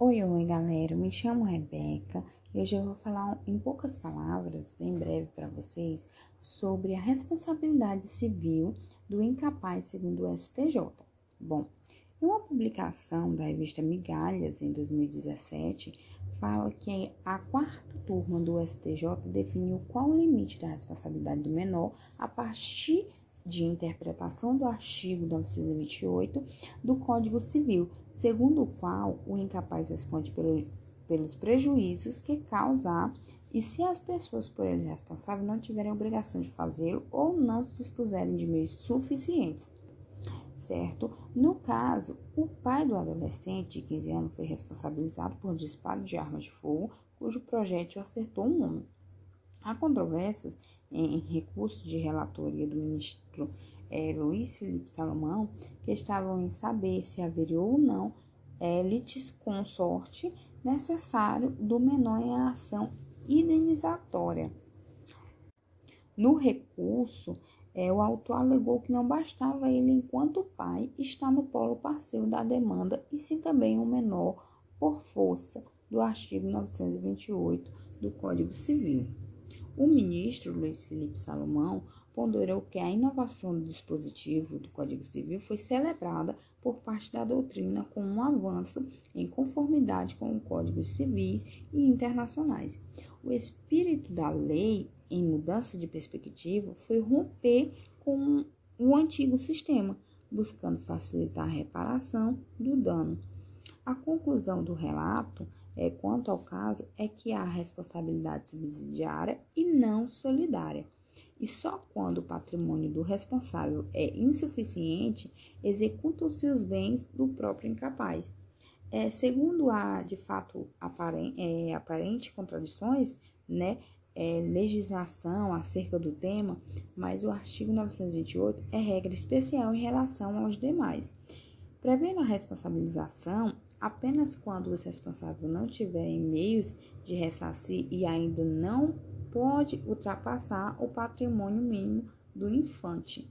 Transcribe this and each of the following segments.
Oi, oi, galera. Me chamo Rebeca e hoje eu vou falar em poucas palavras, bem breve para vocês, sobre a responsabilidade civil do incapaz segundo o STJ. Bom, em uma publicação da revista Migalhas em 2017, fala que a quarta turma do STJ definiu qual o limite da responsabilidade do menor a partir de interpretação do artigo 928 do Código Civil, segundo o qual o incapaz responde pelo, pelos prejuízos que causar e se as pessoas por ele responsáveis não tiverem obrigação de fazê-lo ou não se dispuserem de meios suficientes. Certo? No caso, o pai do adolescente de 15 anos foi responsabilizado por disparo de arma de fogo, cujo projétil acertou um homem. Há controvérsias em recurso de relatoria do ministro é, Luiz Felipe Salomão, que estavam em saber se haveria ou não é, litisconsorte necessário do menor em ação indenizatória. No recurso, é, o autor alegou que não bastava ele, enquanto pai, estar no polo parceiro da demanda e sim também o menor por força do artigo 928 do Código Civil. O ministro Luiz Felipe Salomão ponderou que a inovação do dispositivo do Código Civil foi celebrada por parte da doutrina como um avanço em conformidade com os códigos civis e internacionais. O espírito da lei, em mudança de perspectiva, foi romper com o antigo sistema, buscando facilitar a reparação do dano. A conclusão do relato é, quanto ao caso é que há responsabilidade subsidiária e não solidária. E só quando o patrimônio do responsável é insuficiente, executam-se os bens do próprio incapaz. É, segundo a, de fato, aparente, é, aparente contradições, né, é, legislação acerca do tema, mas o artigo 928 é regra especial em relação aos demais. Prevendo a responsabilização, apenas quando os responsáveis não tiverem meios de ressarcir e ainda não pode ultrapassar o patrimônio mínimo do infante.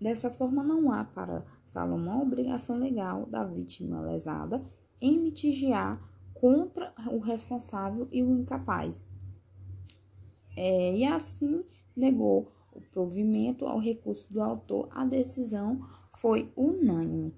Dessa forma, não há para Salomão obrigação legal da vítima lesada em litigiar contra o responsável e o incapaz. É, e assim negou o provimento ao recurso do autor, a decisão foi unânime.